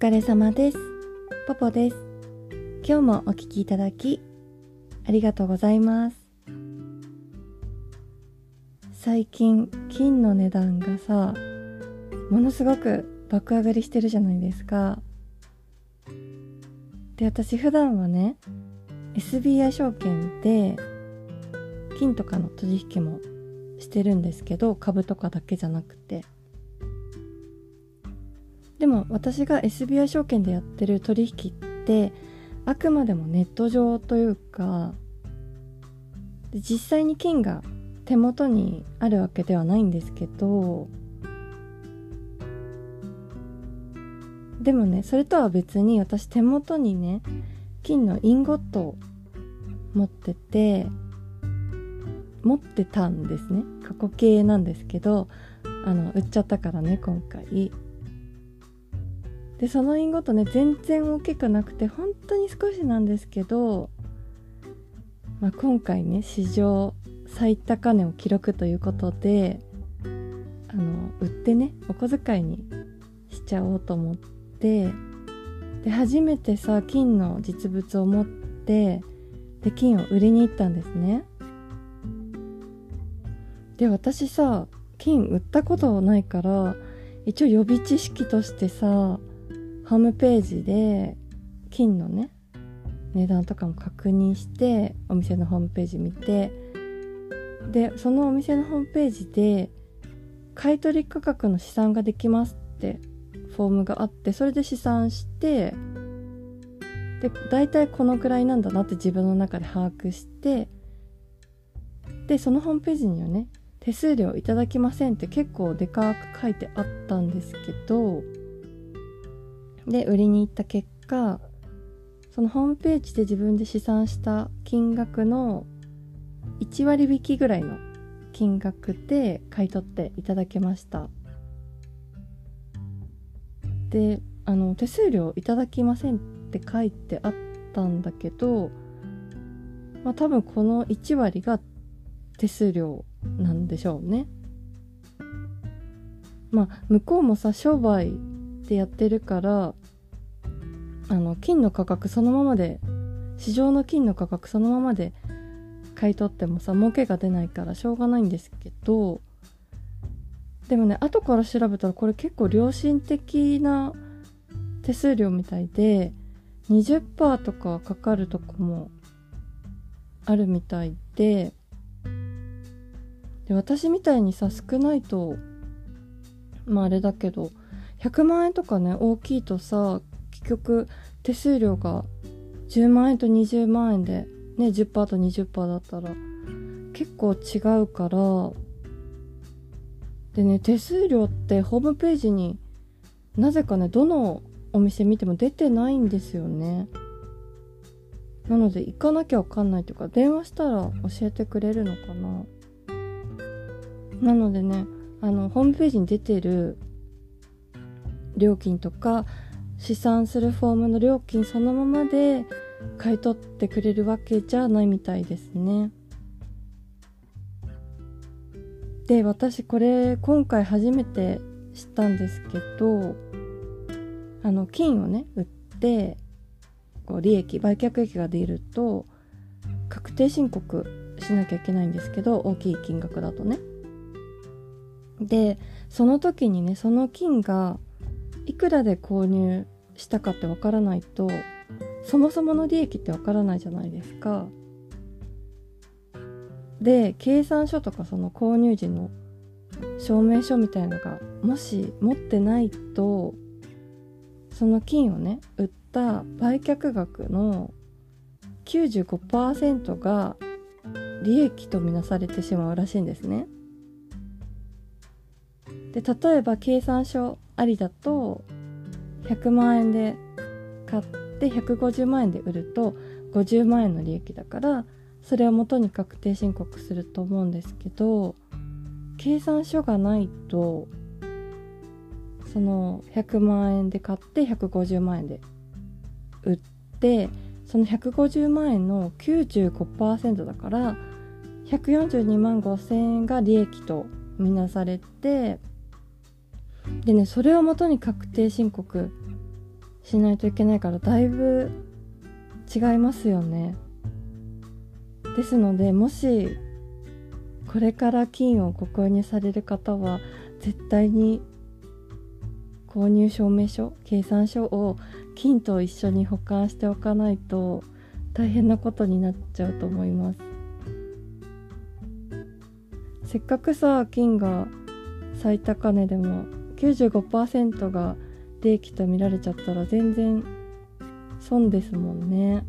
疲れ様です。ポポです。今日もお聞きいただき、ありがとうございます。最近、金の値段がさ、ものすごく爆上がりしてるじゃないですか。で、私普段はね、SBI 証券で、金とかの取引もしてるんですけど、株とかだけじゃなくて。でも私が SBI 証券でやってる取引ってあくまでもネット上というか実際に金が手元にあるわけではないんですけどでもねそれとは別に私手元にね金のインゴットを持ってて持ってたんですね過去形なんですけどあの売っちゃったからね今回。でそのインゴットね全然大きくなくて本当に少しなんですけど、まあ、今回ね史上最高値を記録ということであの売ってねお小遣いにしちゃおうと思ってで初めてさ金の実物を持ってで金を売りに行ったんですね。で私さ金売ったことないから一応予備知識としてさホームページで金のね値段とかも確認してお店のホームページ見てでそのお店のホームページで買取価格の試算ができますってフォームがあってそれで試算してで大体このくらいなんだなって自分の中で把握してでそのホームページにはね手数料いただきませんって結構でかく書いてあったんですけどで売りに行った結果そのホームページで自分で試算した金額の1割引きぐらいの金額で買い取っていただけました。であの手数料いただきませんって書いてあったんだけどまあ多分この1割が手数料なんでしょうね。まあ向こうもさ商売でやってるからあの金の価格そのままで市場の金の価格そのままで買い取ってもさ儲けが出ないからしょうがないんですけどでもね後から調べたらこれ結構良心的な手数料みたいで20%とかかかるとこもあるみたいでで私みたいにさ少ないとまああれだけど100万円とかね大きいとさ結局手数料が10万円と20万円でね10%と20%だったら結構違うから。でね手数料ってホームページになぜかねどのお店見ても出てないんですよね。なので行かなきゃわかんないというか電話したら教えてくれるのかな。なのでねあのホームページに出てる料金とか試算するフォームの料金そのままで買い取ってくれるわけじゃないみたいですね。で私これ今回初めて知ったんですけどあの金をね売ってこう利益売却益が出ると確定申告しなきゃいけないんですけど大きい金額だとね。でその時にねその金がいくらで購入したかってわからないとそもそもの利益ってわからないじゃないですか。で計算書とかその購入時の証明書みたいのがもし持ってないとその金をね売った売却額の95%が利益とみなされてしまうらしいんですね。で例えば計算書ありだと100万円で買って150万円で売ると50万円の利益だからそれを元に確定申告すると思うんですけど計算書がないとその100万円で買って150万円で売ってその150万円の95%だから142万5000円が利益とみなされてでねそれをもとに確定申告しないといけないからだいぶ違いますよね。ですのでもしこれから金をご購入される方は絶対に購入証明書計算書を金と一緒に保管しておかないと大変なことになっちゃうと思います。せっかくさ金が最高値でも95%が利益と見られちゃったら全然損ですもんね。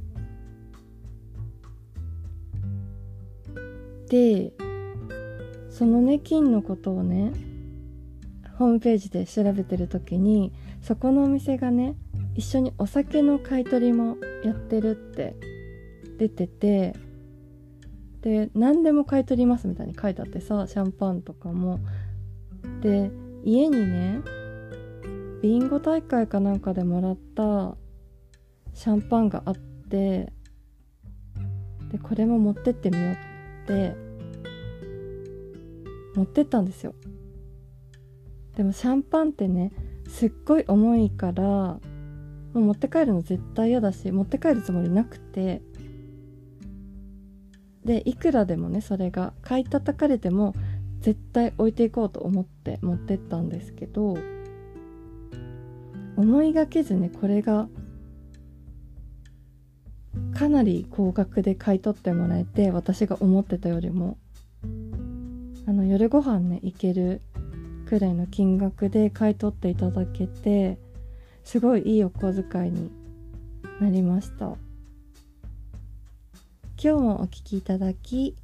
でそのね金のことをねホームページで調べてる時にそこのお店がね一緒にお酒の買い取りもやってるって出ててで何でも買い取りますみたいに書いてあってさシャンパンとかも。で家にねビンゴ大会かなんかでもらったシャンパンがあってでこれも持ってってみようって持ってったんですよ。でもシャンパンってねすっごい重いからもう持って帰るの絶対嫌だし持って帰るつもりなくてでいくらでもねそれが買い叩かれても絶対置いていこうと思って持ってったんですけど思いがけずねこれがかなり高額で買い取ってもらえて私が思ってたよりもあの夜ご飯ね行けるくらいの金額で買い取っていただけてすごいいいお小遣いになりました。今日もお聴きいただき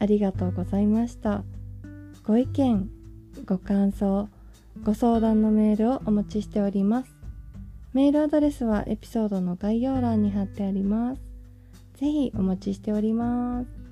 ありがとうございました。ご意見ご感想ご相談のメールをお待ちしております。メールアドレスはエピソードの概要欄に貼ってあります。ぜひお待ちしております。